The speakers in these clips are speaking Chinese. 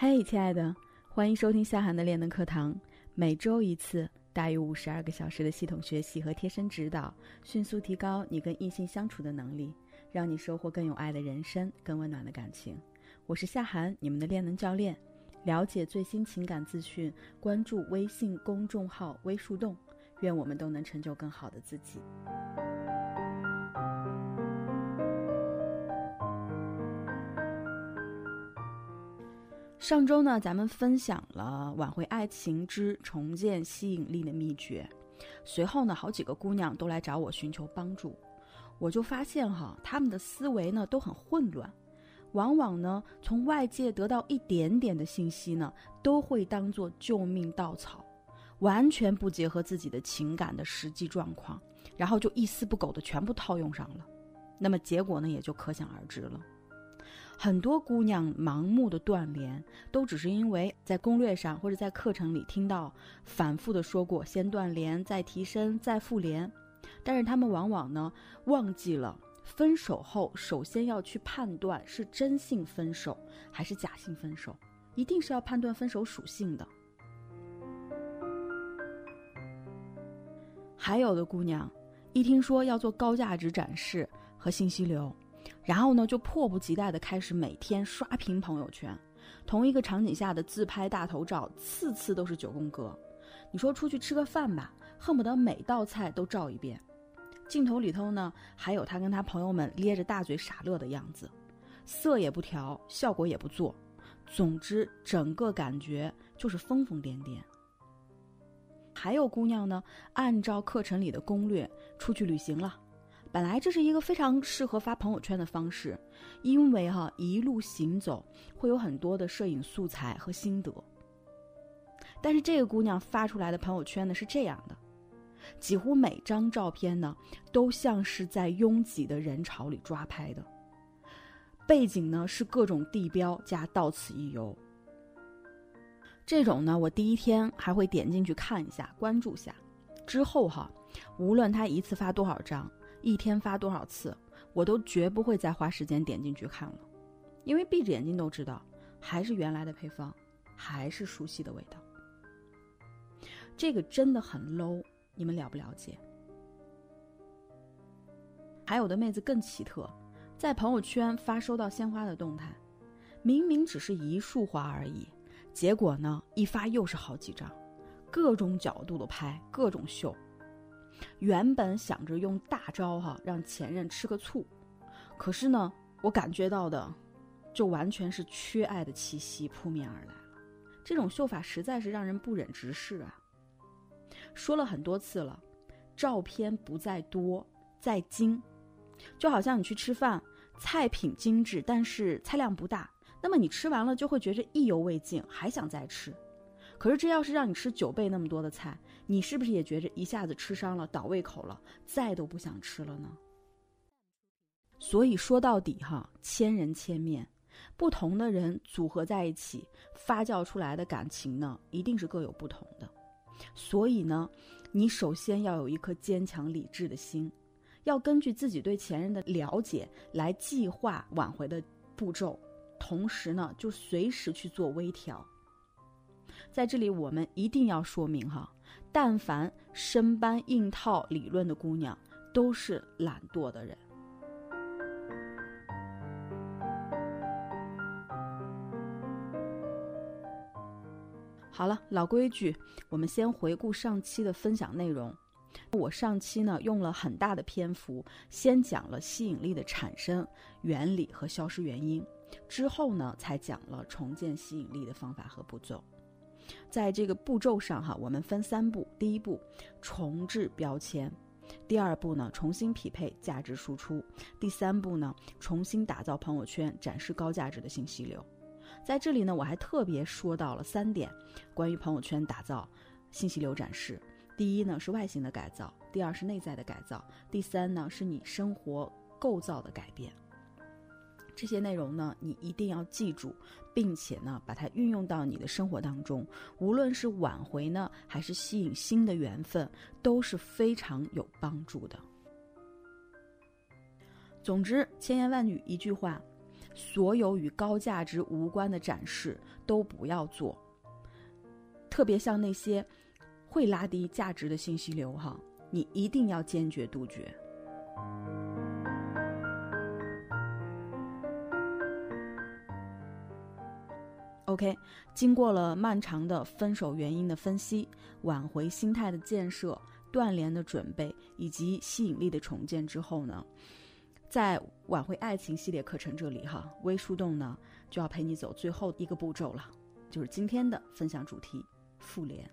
嘿，亲爱的，欢迎收听夏涵的练能课堂。每周一次，大于五十二个小时的系统学习和贴身指导，迅速提高你跟异性相处的能力，让你收获更有爱的人生，更温暖的感情。我是夏涵，你们的练能教练。了解最新情感资讯，关注微信公众号“微树洞”。愿我们都能成就更好的自己。上周呢，咱们分享了挽回爱情之重建吸引力的秘诀。随后呢，好几个姑娘都来找我寻求帮助。我就发现哈，她们的思维呢都很混乱，往往呢从外界得到一点点的信息呢，都会当做救命稻草，完全不结合自己的情感的实际状况，然后就一丝不苟的全部套用上了。那么结果呢，也就可想而知了。很多姑娘盲目的断联，都只是因为在攻略上或者在课程里听到反复的说过，先断联，再提升，再复联。但是她们往往呢忘记了，分手后首先要去判断是真性分手还是假性分手，一定是要判断分手属性的。还有的姑娘，一听说要做高价值展示和信息流。然后呢，就迫不及待地开始每天刷屏朋友圈，同一个场景下的自拍大头照，次次都是九宫格。你说出去吃个饭吧，恨不得每道菜都照一遍。镜头里头呢，还有他跟他朋友们咧着大嘴傻乐的样子，色也不调，效果也不做，总之整个感觉就是疯疯癫癫。还有姑娘呢，按照课程里的攻略出去旅行了。本来这是一个非常适合发朋友圈的方式，因为哈一路行走会有很多的摄影素材和心得。但是这个姑娘发出来的朋友圈呢是这样的，几乎每张照片呢都像是在拥挤的人潮里抓拍的，背景呢是各种地标加到此一游。这种呢我第一天还会点进去看一下关注下，之后哈无论她一次发多少张。一天发多少次，我都绝不会再花时间点进去看了，因为闭着眼睛都知道，还是原来的配方，还是熟悉的味道。这个真的很 low，你们了不了解？还有的妹子更奇特，在朋友圈发收到鲜花的动态，明明只是一束花而已，结果呢，一发又是好几张，各种角度的拍，各种秀。原本想着用大招哈让前任吃个醋，可是呢，我感觉到的，就完全是缺爱的气息扑面而来了。这种秀法实在是让人不忍直视啊。说了很多次了，照片不在多，在精，就好像你去吃饭，菜品精致，但是菜量不大，那么你吃完了就会觉着意犹未尽，还想再吃。可是这要是让你吃九倍那么多的菜，你是不是也觉着一下子吃伤了，倒胃口了，再都不想吃了呢？所以说到底哈，千人千面，不同的人组合在一起，发酵出来的感情呢，一定是各有不同的。所以呢，你首先要有一颗坚强理智的心，要根据自己对前任的了解来计划挽回的步骤，同时呢，就随时去做微调。在这里，我们一定要说明哈，但凡生搬硬套理论的姑娘，都是懒惰的人。好了，老规矩，我们先回顾上期的分享内容。我上期呢用了很大的篇幅，先讲了吸引力的产生原理和消失原因，之后呢才讲了重建吸引力的方法和步骤。在这个步骤上，哈，我们分三步：第一步，重置标签；第二步呢，重新匹配价值输出；第三步呢，重新打造朋友圈，展示高价值的信息流。在这里呢，我还特别说到了三点关于朋友圈打造信息流展示：第一呢是外形的改造，第二是内在的改造，第三呢是你生活构造的改变。这些内容呢，你一定要记住，并且呢，把它运用到你的生活当中。无论是挽回呢，还是吸引新的缘分，都是非常有帮助的。总之，千言万语一句话，所有与高价值无关的展示都不要做。特别像那些会拉低价值的信息流，哈，你一定要坚决杜绝。OK，经过了漫长的分手原因的分析、挽回心态的建设、断联的准备以及吸引力的重建之后呢，在挽回爱情系列课程这里哈，微树洞呢就要陪你走最后一个步骤了，就是今天的分享主题——复联。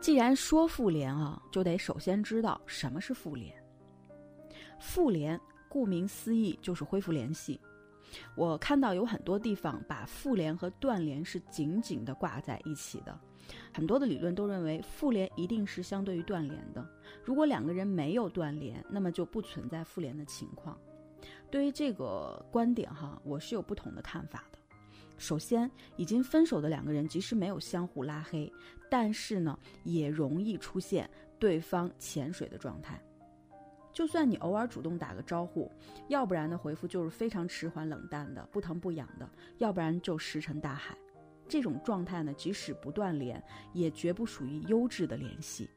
既然说复联啊，就得首先知道什么是复联。复联顾名思义就是恢复联系。我看到有很多地方把复联和断联是紧紧的挂在一起的，很多的理论都认为复联一定是相对于断联的。如果两个人没有断联，那么就不存在复联的情况。对于这个观点哈，我是有不同的看法的。首先，已经分手的两个人即使没有相互拉黑，但是呢，也容易出现对方潜水的状态。就算你偶尔主动打个招呼，要不然的回复就是非常迟缓冷淡的，不疼不痒的，要不然就石沉大海。这种状态呢，即使不断联，也绝不属于优质的联系。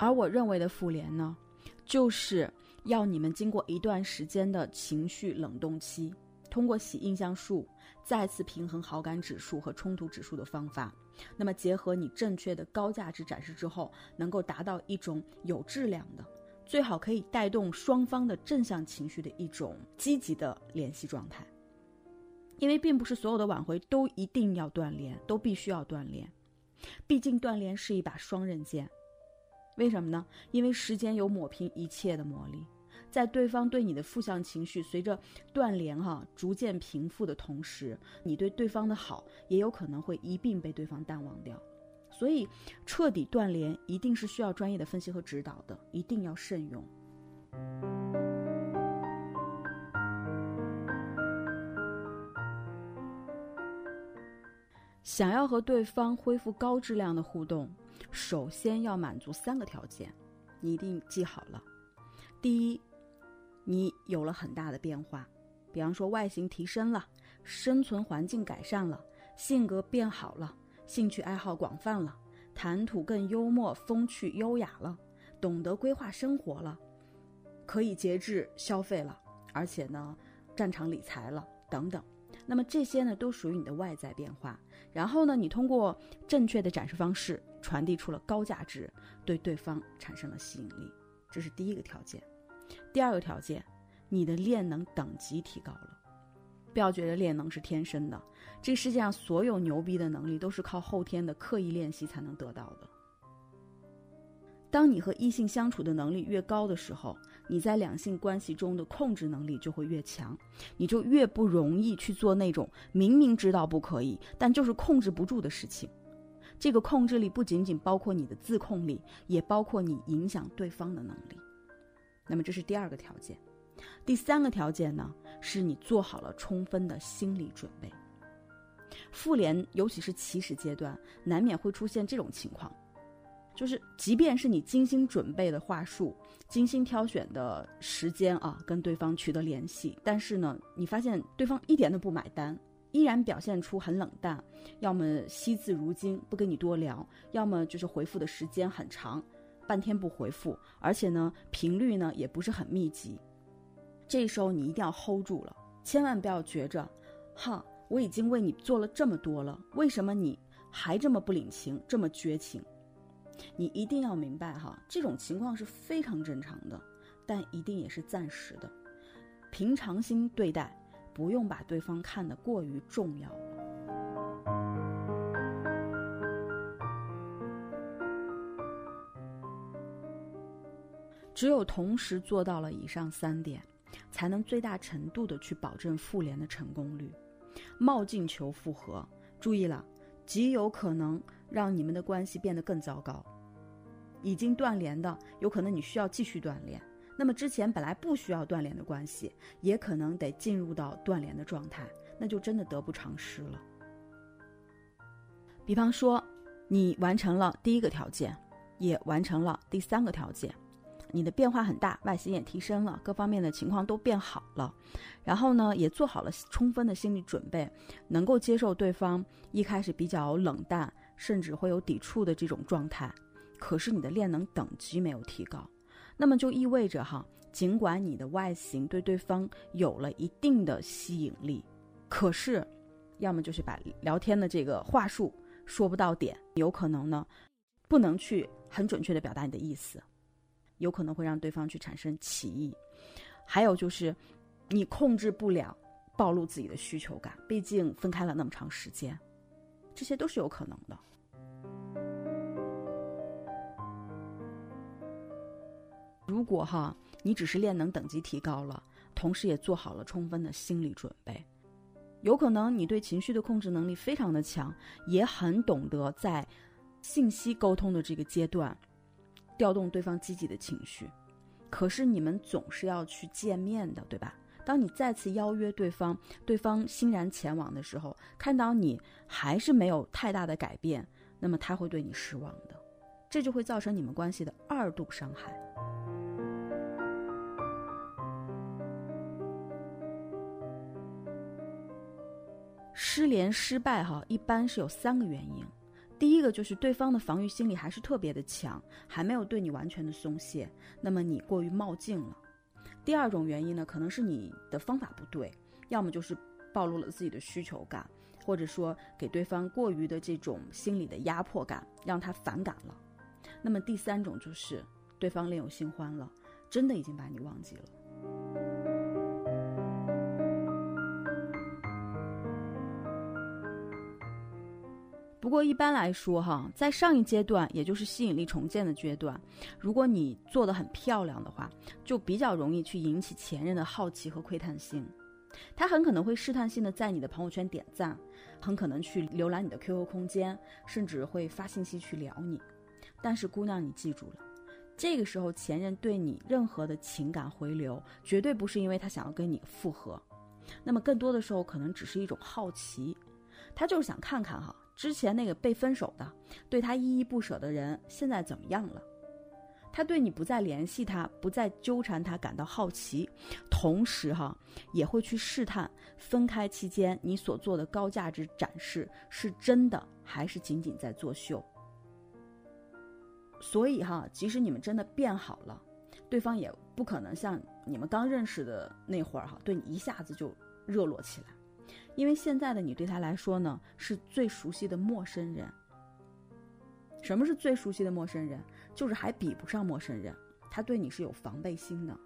而我认为的复联呢，就是要你们经过一段时间的情绪冷冻期。通过洗印象术再次平衡好感指数和冲突指数的方法，那么结合你正确的高价值展示之后，能够达到一种有质量的，最好可以带动双方的正向情绪的一种积极的联系状态。因为并不是所有的挽回都一定要断联，都必须要断联，毕竟断联是一把双刃剑。为什么呢？因为时间有抹平一切的魔力。在对方对你的负向情绪随着断联哈逐渐平复的同时，你对对方的好也有可能会一并被对方淡忘掉。所以，彻底断联一定是需要专业的分析和指导的，一定要慎用。想要和对方恢复高质量的互动，首先要满足三个条件，你一定记好了。第一。你有了很大的变化，比方说外形提升了，生存环境改善了，性格变好了，兴趣爱好广泛了，谈吐更幽默风趣优雅了，懂得规划生活了，可以节制消费了，而且呢，擅长理财了等等。那么这些呢，都属于你的外在变化。然后呢，你通过正确的展示方式传递出了高价值，对对方产生了吸引力，这是第一个条件。第二个条件，你的练能等级提高了。不要觉得练能是天生的，这世界上所有牛逼的能力都是靠后天的刻意练习才能得到的。当你和异性相处的能力越高的时候，你在两性关系中的控制能力就会越强，你就越不容易去做那种明明知道不可以，但就是控制不住的事情。这个控制力不仅仅包括你的自控力，也包括你影响对方的能力。那么这是第二个条件，第三个条件呢，是你做好了充分的心理准备。复联尤其是起始阶段，难免会出现这种情况，就是即便是你精心准备的话术、精心挑选的时间啊，跟对方取得联系，但是呢，你发现对方一点都不买单，依然表现出很冷淡，要么惜字如金不跟你多聊，要么就是回复的时间很长。半天不回复，而且呢，频率呢也不是很密集。这时候你一定要 hold 住了，千万不要觉着，哈，我已经为你做了这么多了，为什么你还这么不领情，这么绝情？你一定要明白哈，这种情况是非常正常的，但一定也是暂时的。平常心对待，不用把对方看得过于重要。只有同时做到了以上三点，才能最大程度的去保证复联的成功率。冒进求复合，注意了，极有可能让你们的关系变得更糟糕。已经断联的，有可能你需要继续断联；那么之前本来不需要断联的关系，也可能得进入到断联的状态。那就真的得不偿失了。比方说，你完成了第一个条件，也完成了第三个条件，你的变化很大，外形也提升了，各方面的情况都变好了，然后呢，也做好了充分的心理准备，能够接受对方一开始比较冷淡，甚至会有抵触的这种状态。可是你的练能等级没有提高，那么就意味着哈，尽管你的外形对对方有了一定的吸引力，可是，要么就是把聊天的这个话术。说不到点，有可能呢，不能去很准确的表达你的意思，有可能会让对方去产生歧义。还有就是，你控制不了暴露自己的需求感，毕竟分开了那么长时间，这些都是有可能的。如果哈，你只是练能等级提高了，同时也做好了充分的心理准备。有可能你对情绪的控制能力非常的强，也很懂得在信息沟通的这个阶段调动对方积极的情绪。可是你们总是要去见面的，对吧？当你再次邀约对方，对方欣然前往的时候，看到你还是没有太大的改变，那么他会对你失望的，这就会造成你们关系的二度伤害。失联失败哈，一般是有三个原因。第一个就是对方的防御心理还是特别的强，还没有对你完全的松懈，那么你过于冒进了。第二种原因呢，可能是你的方法不对，要么就是暴露了自己的需求感，或者说给对方过于的这种心理的压迫感，让他反感了。那么第三种就是对方另有新欢了，真的已经把你忘记了。不过一般来说，哈，在上一阶段，也就是吸引力重建的阶段，如果你做的很漂亮的话，就比较容易去引起前任的好奇和窥探心。他很可能会试探性的在你的朋友圈点赞，很可能去浏览你的 QQ 空间，甚至会发信息去聊你。但是姑娘，你记住了，这个时候前任对你任何的情感回流，绝对不是因为他想要跟你复合，那么更多的时候可能只是一种好奇，他就是想看看哈。之前那个被分手的，对他依依不舍的人，现在怎么样了？他对你不再联系他，不再纠缠他，感到好奇，同时哈也会去试探分开期间你所做的高价值展示是真的还是仅仅在作秀。所以哈，即使你们真的变好了，对方也不可能像你们刚认识的那会儿哈，对你一下子就热络起来。因为现在的你对他来说呢，是最熟悉的陌生人。什么是最熟悉的陌生人？就是还比不上陌生人，他对你是有防备心的。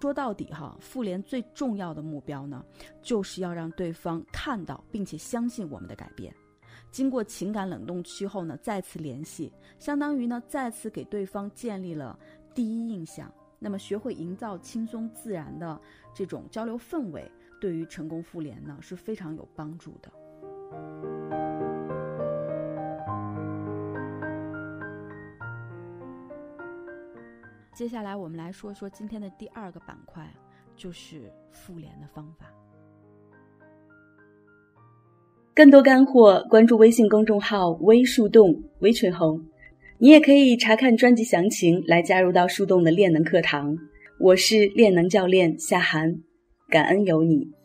说到底哈，复联最重要的目标呢，就是要让对方看到并且相信我们的改变。经过情感冷冻期后呢，再次联系，相当于呢再次给对方建立了第一印象。那么学会营造轻松自然的这种交流氛围。对于成功复联呢是非常有帮助的。接下来我们来说说今天的第二个板块，就是复联的方法。更多干货，关注微信公众号“微树洞”微群红，你也可以查看专辑详情来加入到树洞的练能课堂。我是练能教练夏涵。感恩有你。